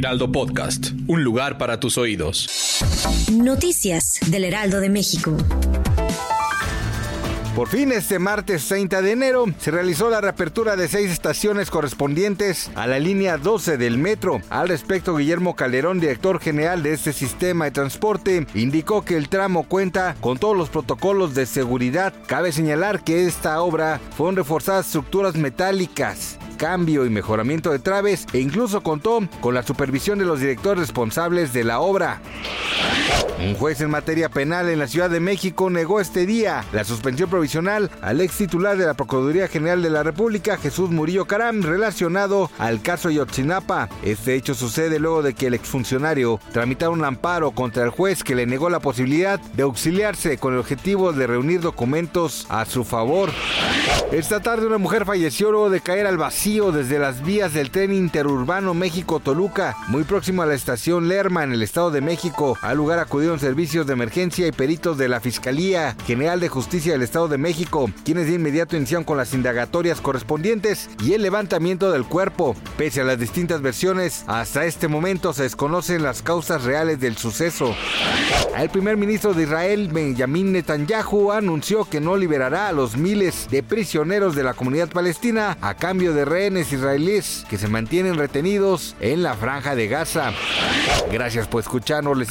Heraldo Podcast, un lugar para tus oídos. Noticias del Heraldo de México. Por fin, este martes 30 de enero, se realizó la reapertura de seis estaciones correspondientes a la línea 12 del metro. Al respecto, Guillermo Calderón, director general de este sistema de transporte, indicó que el tramo cuenta con todos los protocolos de seguridad. Cabe señalar que esta obra fueron reforzadas estructuras metálicas cambio y mejoramiento de traves e incluso contó con la supervisión de los directores responsables de la obra. Un juez en materia penal en la Ciudad de México negó este día la suspensión provisional al ex titular de la Procuraduría General de la República, Jesús Murillo Caram, relacionado al caso Yotzinapa. Este hecho sucede luego de que el exfuncionario tramitara un amparo contra el juez que le negó la posibilidad de auxiliarse con el objetivo de reunir documentos a su favor. Esta tarde una mujer falleció luego de caer al vacío desde las vías del tren interurbano México-Toluca, muy próximo a la estación Lerma en el Estado de México. Al lugar acudieron servicios de emergencia y peritos de la Fiscalía General de Justicia del Estado de México, quienes de inmediato iniciaron con las indagatorias correspondientes y el levantamiento del cuerpo. Pese a las distintas versiones, hasta este momento se desconocen las causas reales del suceso. El primer ministro de Israel, Benjamin Netanyahu, anunció que no liberará a los miles de prisioneros de la comunidad palestina a cambio de rehenes israelíes que se mantienen retenidos en la franja de Gaza. Gracias por escucharnos, les